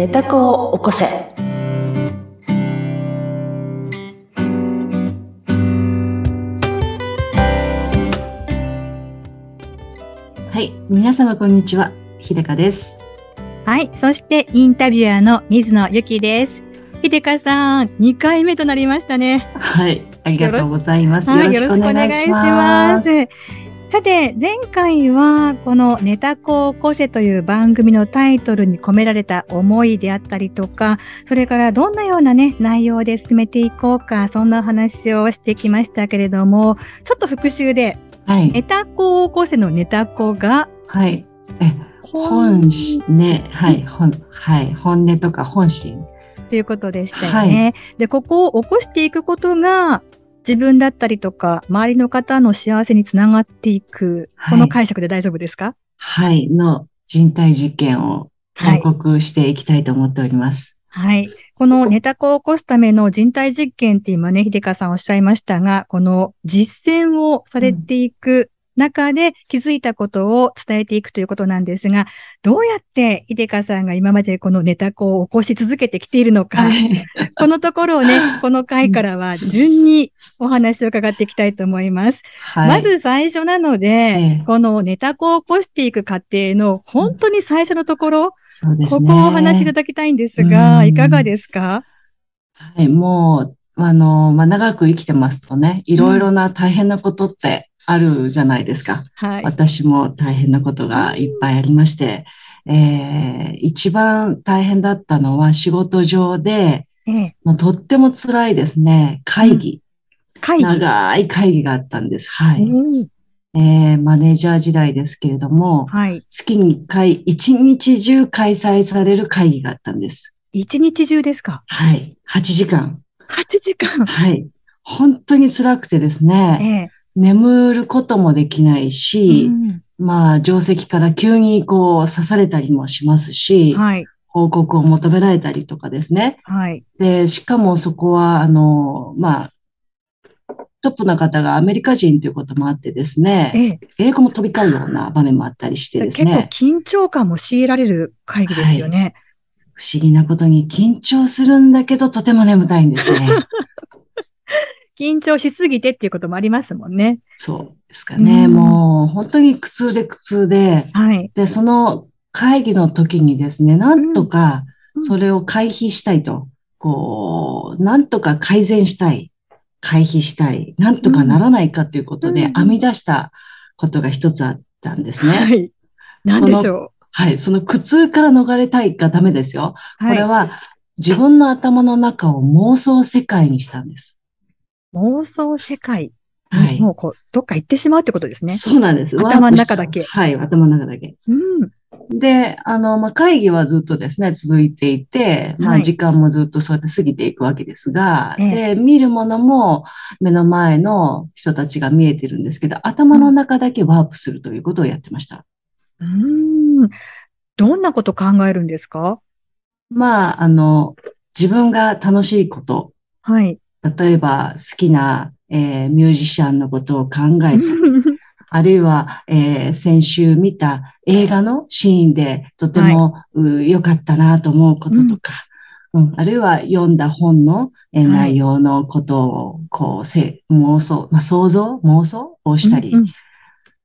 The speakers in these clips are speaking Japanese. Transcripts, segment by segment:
寝た子を起こせ。はい、皆様こんにちは、秀香です。はい、そしてインタビュアーの水野由紀です。秀香さん、2回目となりましたね。はい、ありがとうございます。よろしくお願いします。さて、前回はこのネタ子を起こせという番組のタイトルに込められた思いであったりとか、それからどんなようなね、内容で進めていこうか、そんな話をしてきましたけれども、ちょっと復習で、はい、ネタ子を起こせのネタ子が、はい。え、本心、ね、はい、本、はい、本音とか本心。ということでしたよね。はい、で、ここを起こしていくことが、自分だったりとか、周りの方の幸せにつながっていく、この解釈で大丈夫ですか？はい、の人体実験を報告していきたいと思っております。はい。このネタ子を起こすための人体実験って今ね、秀香さんおっしゃいましたが、この実践をされていく中で気づいたことを伝えていくということなんですが、どうやって秀香さんが今までこのネタ子を起こし続けてきているのか、このところをね、この回からは順にお話を伺っていきたいと思います。はい、まず最初なので、ええ、このネタ子を起こしていく過程の本当に最初のところ、うんね、ここをお話しいただきたいんですが、いかがですか？はい、もう、あの、まあ、長く生きてますとね、いろいろな大変なことってあるじゃないですか。はい、私も大変なことがいっぱいありまして、えー、一番大変だったのは仕事上で、ええ、もうとっても辛いですね。会議。うん、会議長い会議があったんです。はい。うんえー、マネージャー時代ですけれども、はい、月に1回、一日中開催される会議があったんです。一日中ですか？はい。8時間。8時間はい。本当に辛くてですね、ええ、眠ることもできないし、うん、まあ、定石から急にこう刺されたりもしますし、はい、報告を求められたりとかですね。はい。で、しかもそこは、あの、まあ、トップの方がアメリカ人ということもあってですね、ええ、英語も飛び交うような場面もあったりしてですね。結構緊張感も強いられる会議ですよね、はい。不思議なことに緊張するんだけど、とても眠たいんですね。緊張しすぎてっていうこともありますもんね。そうですかね。うん、もう本当に苦痛で苦痛で、はい、で、その会議の時にですね、なんとかそれを回避したいと、こう、なんとか改善したい、回避したい、なんとかならないかということで編み出したことが一つあったんですね。はい。何でしょうはい。その苦痛から逃れたいがダメですよ。これは自分の頭の中を妄想世界にしたんです。妄想世界。はい。もうこう、どっか行ってしまうってことですね。そうなんです。頭の中だけ。はい、頭の中だけ。うん。で、あの、まあ、会議はずっとですね、続いていて、まあ、時間もずっとそうやって過ぎていくわけですが、はい、で、見るものも目の前の人たちが見えてるんですけど、頭の中だけワープするということをやってました。うん。どんなこと考えるんですか？まあ、あの、自分が楽しいこと。はい。例えば好きな、えー、ミュージシャンのことを考えたり、あるいは、えー、先週見た映画のシーンでとても良、はい、かったなと思うこととか、うん、あるいは読んだ本の、えー、内容のことを、こう、せ妄想、まあ、想像妄想をしたり、うんうん、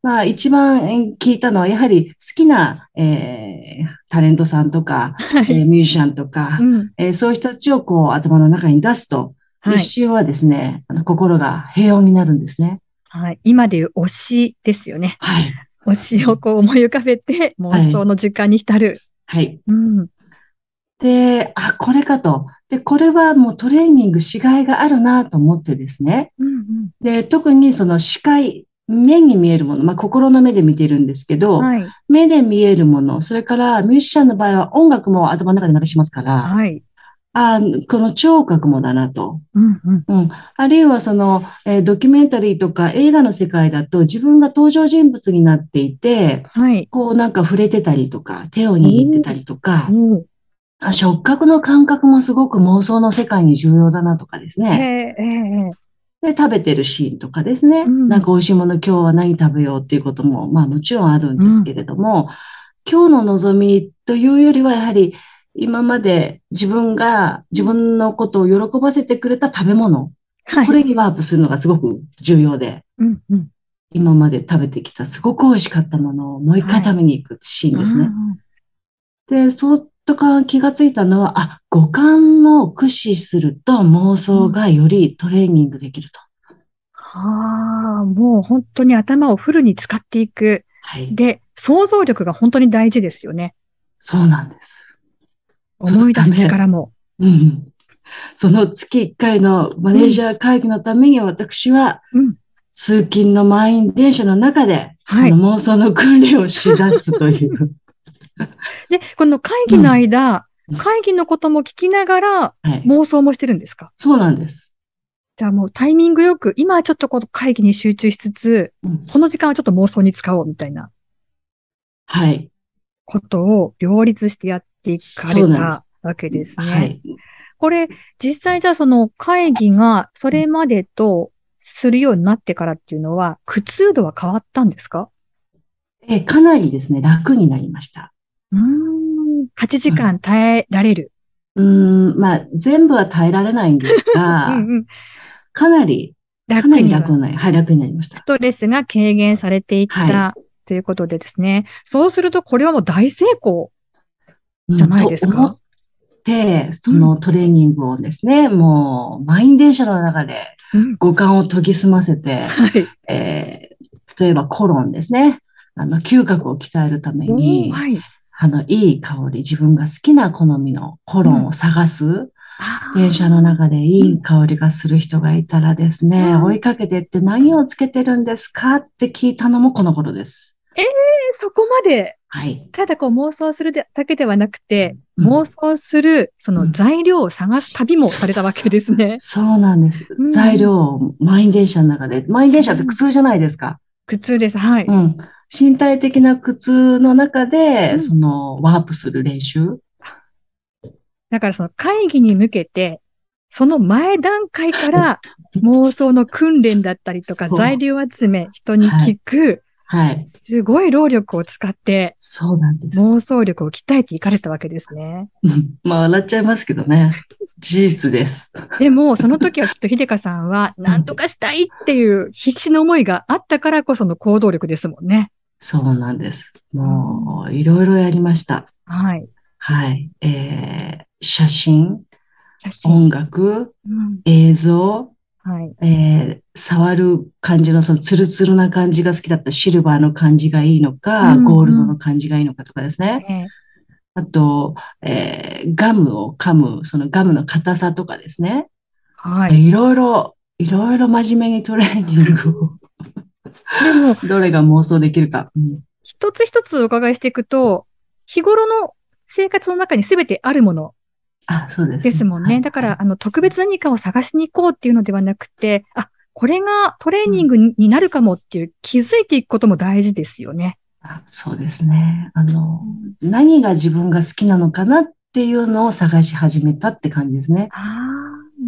まあ、一番聞いたのは、やはり好きな、えー、タレントさんとか、はい、えー、ミュージシャンとか、うん、えー、そういう人たちをこう頭の中に出すと、一瞬はですね、あの心が平穏になるんですね。はい。今でいう推しですよね。はい。推しをこう思い浮かべて妄想の時間に浸る。はい。うん。で、あ、これかと。で、これはもうトレーニングしがいがあるなと思ってですね。うんうん、で、特にその視界、目に見えるもの、まあ、心の目で見てるんですけど、はい、目で見えるもの、それからミュージシャンの場合は音楽も頭の中で流しますから、はい、あこの聴覚もだなと。うんうん。うん、あるいはその、えー、ドキュメンタリーとか映画の世界だと自分が登場人物になっていて、はい、こうなんか触れてたりとか、手を握ってたりとか、うん、触覚の感覚もすごく妄想の世界に重要だなとかですね。で、食べてるシーンとかですね。うん、なんか美味しいもの今日は何食べようっていうことも、まあもちろんあるんですけれども、うん、今日の望みというよりはやはり今まで自分が自分のことを喜ばせてくれた食べ物、はい、これにワープするのがすごく重要で、うんうん、今まで食べてきたすごく美味しかったものをもう一回食べに行くシーンですね。はい、で、そうとか気がついたのは、あ、五感を駆使すると妄想がよりトレーニングできると。はあ、もう本当に頭をフルに使っていく。はい。で、想像力が本当に大事ですよね。そうなんです。思い出す力も。うん。その月1回のマネージャー会議のために私は、うん、通勤の満員電車の中で、妄想の訓練をし出すという。で、この会議の間、うん、会議のことも聞きながら、妄想もしてるんですか、そうなんです。じゃあもうタイミングよく、今はちょっとこの会議に集中しつつ、うん、この時間はちょっと妄想に使おうみたいな。はい。ことを両立してやっていかれたわけですね。はい。これ、実際じゃあその会議がそれまでとするようになってからっていうのは、苦痛度は変わったんですか？え、かなりですね、楽になりました。うん。8時間耐えられる。うん、まあ、全部は耐えられないんですが、うんうん、かなり、かなり楽になり、はい、楽になりました。ストレスが軽減されていった、はい、ということでですね。そうすると、これはもう大成功じゃないですか、うん、思って、そのトレーニングをですね、うん、もう、満員電車の中で五感を研ぎ澄ませて、はい、えー、例えばコロンですね。あの、嗅覚を鍛えるために、はい、あの、いい香り、自分が好きな好みのコロンを探す。うん電車の中でいい香りがする人がいたらですね、うん、追いかけてって何をつけてるんですか？って聞いたのもこの頃です。ええー、そこまで。はい。ただこう妄想するだけではなくて、うん、妄想するその材料を探す旅もされたわけですね。そうなんです。材料を満員電車の中で、満員電車って苦痛じゃないですか？苦痛です。はい。うん。身体的な苦痛の中で、そのワープする練習？だからその会議に向けて、その前段階から 妄想の訓練だったりとか材料集め、人に聞く、はい。すごい労力を使って、そうなんです。妄想力を鍛えていかれたわけですね。まあ、笑っちゃいますけどね。事実です。でも、その時はきっと秀香さんは、何とかしたいっていう必死の思いがあったからこその行動力ですもんね。そうなんです。もう、いろいろやりました。はい。はい。えー、写真、写真音楽、うん、映像、はいえー、触る感じのそのツルツルな感じが好きだったシルバーの感じがいいのか、うんうん、ゴールドの感じがいいのかとかですね。えー、あと、えー、ガムを噛む、そのガムの硬さとかですね。はい。いろいろ、いろいろ真面目にトレーニングをでも、どれが妄想できるか。うん、一つ一つお伺いしていくと、日頃の生活の中に全てあるものあ、そうです、ね。ですもんね。だから、あの、特別何かを探しに行こうっていうのではなくて、あ、これがトレーニングになるかもっていう気づいていくことも大事ですよね。あそうですね。あの、何が自分が好きなのかなっていうのを探し始めたって感じですね。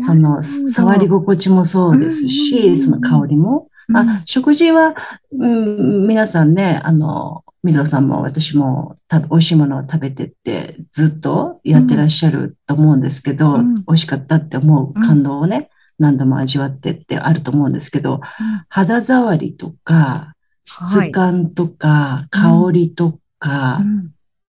その、触り心地もそうですし、その香りも。あ、食事は、うん、皆さんね、あの、水野さんも私も美味しいものを食べてってずっとやってらっしゃると思うんですけど、うん、美味しかったって思う感動をね、何度も味わってってあると思うんですけど、肌触りとか、質感とか、香りとか、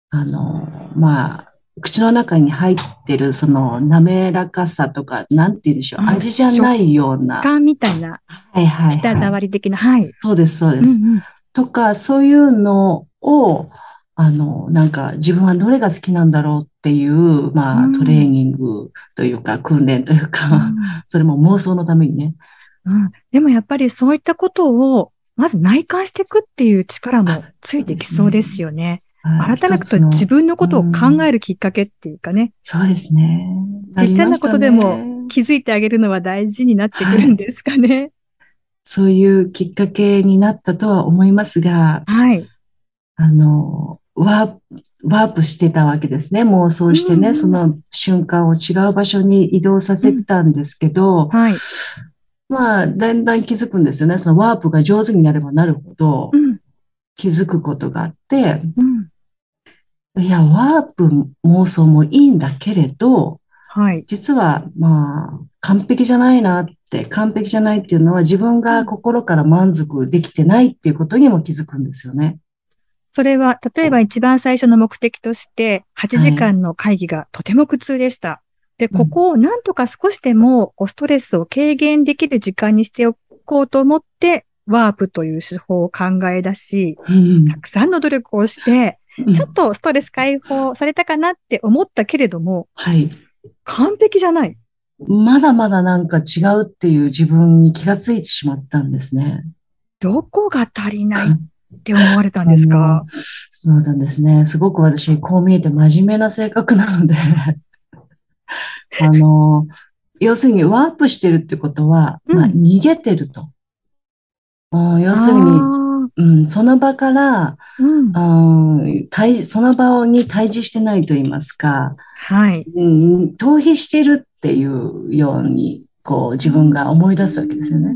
あの、まあ、口の中に入ってるその滑らかさとか、なんて言うんでしょう、味じゃないような。食感みたいな。はいはい、はい、舌触り的な。はい。そうです、そうです。うんうんとか、そういうのを、あの、なんか自分はどれが好きなんだろうっていう、まあ、トレーニングというか、訓練というか、うん、それも妄想のためにね。うん。でもやっぱりそういったことを、まず内観していくっていう力もついてきそうですよね。改めて自分のことを考えるきっかけっていうかね。そうですね。ちっちゃなことでも気づいてあげるのは大事になってくるんですかね。そういうきっかけになったとは思いますが、はい。あの、ワーワープしてたわけですね。妄想してね、うん、その瞬間を違う場所に移動させてたんですけど、うん、はい。まあ、だんだん気づくんですよね。そのワープが上手になればなるほど、気づくことがあって、うん、いや、ワープ妄想もいいんだけれど、はい。実は、まあ、完璧じゃないなって、完璧じゃないっていうのは自分が心から満足できてないっていうことにも気づくんですよね。それは、例えば一番最初の目的として、8時間の会議がとても苦痛でした。はい、で、ここをなんとか少しでもストレスを軽減できる時間にしておこうと思って、ワープという手法を考え出し、うん、たくさんの努力をして、ちょっとストレス解放されたかなって思ったけれども、はい。完璧じゃない。まだまだなんか違うっていう自分に気がついてしまったんですね。どこが足りないって思われたんですか？そうなんですね。すごく私、こう見えて真面目な性格なので あの、要するにワープしてるってことは、うん、まあ、逃げてると。要するに、うん、その場から、うん、その場に対峙してないと言いますか、はい。うん、逃避してるっていうように、こう、自分が思い出すわけですよね。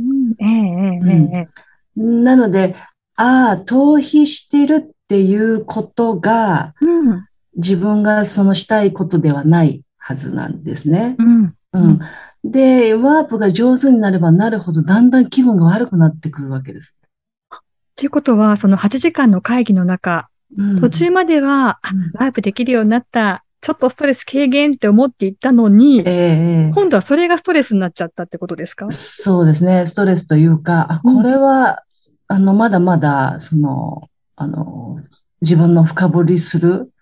なので、ああ、逃避してるっていうことが、うん、自分がそのしたいことではないはずなんですね。うん。うん。で、ワープが上手になればなるほど、だんだん気分が悪くなってくるわけです。ということは、その8時間の会議の中、うん、途中までは、うん、ワープできるようになった、ちょっとストレス軽減って思っていったのに、えー、今度はそれがストレスになっちゃったってことですか？そうですね。ストレスというか、あ、これは、うん、あの、まだまだ、その、あの、自分の深掘りする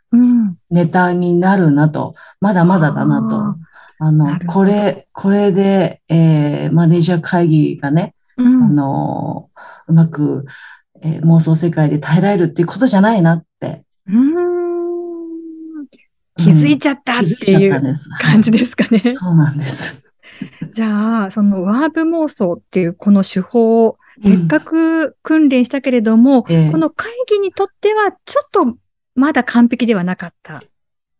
ネタになるなと、まだまだだなと。あの、これ、これで、えー、マネージャー会議がね、あの、うまく、えー、妄想世界で耐えられるっていうことじゃないなって。気づいちゃったっていう感じですかね。はい、そうなんです。じゃあ、そのワープ妄想っていうこの手法をせっかく訓練したけれども、うんえー、この会議にとってはちょっとまだ完璧ではなかった。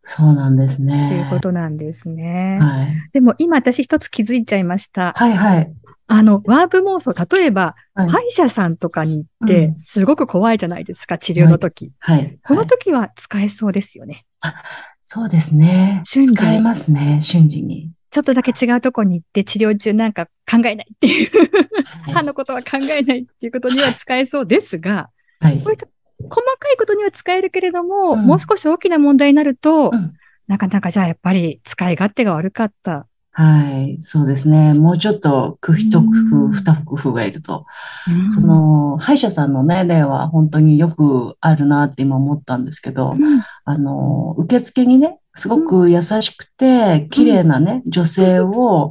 そうなんですね。ということなんですね。はい。でも今私一つ気づいちゃいました。はいはい。あの、ワープ妄想、例えば、はい、歯医者さんとかに行って、すごく怖いじゃないですか、うん、治療の時。はい。はい、この時は使えそうですよね。あ、そうですね。瞬時使えますね、瞬時に。ちょっとだけ違うとこに行って治療中なんか考えないっていう歯のことは考えないっていうことには使えそうですが、はい。こういった細かいことには使えるけれども、うん、もう少し大きな問題になると、うん、なかなかじゃあやっぱり使い勝手が悪かったはい、そうですね。もうちょっと工夫一工夫、二工夫がいると。その、歯医者さんのね、例は本当によくあるなって今思ったんですけど、あの、受付にね、すごく優しくて、綺麗なね、女性を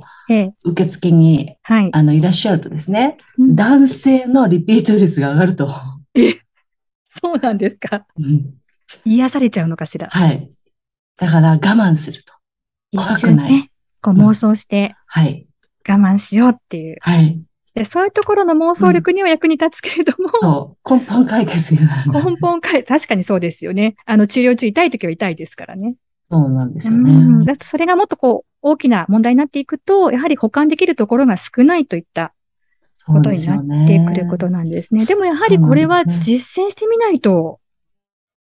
受付に、あの、いらっしゃるとですね、男性のリピート率が上がると。え、そうなんですか、うん、癒されちゃうのかしら？はい。だから我慢すると。怖くない。ねこう妄想して、はい。我慢しようっていう。はい。でそういうところの妄想力には役に立つけれども、そう。根本解決になる。根本解決、確かにそうですよね。あの、治療中痛い時は痛いですからね。そうなんですよね。うん。だってそれがもっとこう、大きな問題になっていくと、やはり保管できるところが少ないといったことになってくることなんですね。でもやはりこれは実践してみないと、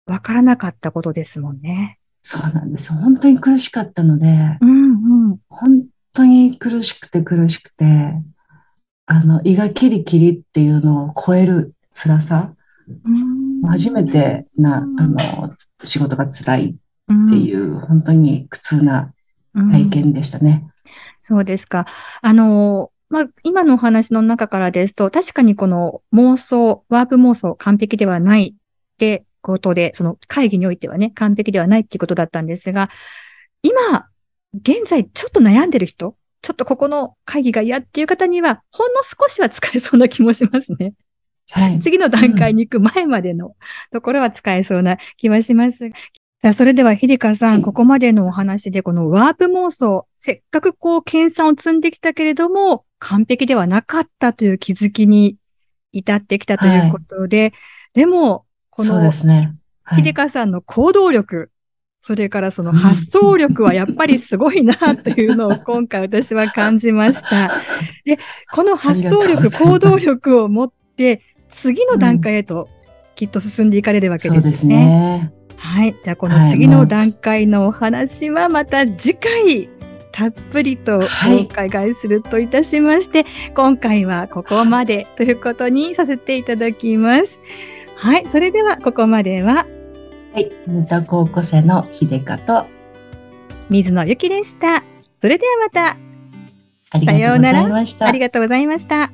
わからなかったことですもんね。そうなんです。本当に苦しかったので、うんうん、本当に苦しくて苦しくて、あの、胃がキリキリっていうのを超える辛さ、初めてな、あの、仕事が辛いっていう、本当に苦痛な体験でしたね。そうですか。あの、まあ、今のお話の中からですと、確かにこの妄想、ワープ妄想完璧ではないってことで、その会議においてはね、完璧ではないっていうことだったんですが、今、現在ちょっと悩んでる人、ちょっとここの会議が嫌っていう方には、ほんの少しは使えそうな気もしますね。はい。次の段階に行く前までのところは使えそうな気はします。それでは、ひりかさん、ここまでのお話で、このワープ妄想、せっかくこう、研鑽を積んできたけれども、完璧ではなかったという気づきに至ってきたということで、はい、でも、この、そうですね。はい、秀香さんの行動力、それからその発想力はやっぱりすごいなというのを 今回私は感じました。で、この発想力、行動力を持って次の段階へときっと進んでいかれるわけですね。そうですね。ははい。じゃあ、この次の段階のお話はまた次回、たっぷりとお伺いするといたしまして、はい、今回はここまでということにさせていただきます。はい。それでは、ここまでは、はい。ネタ高校生の秀香と、水野ゆきでした。それではまた。ありがとうございました。ありがとうございました。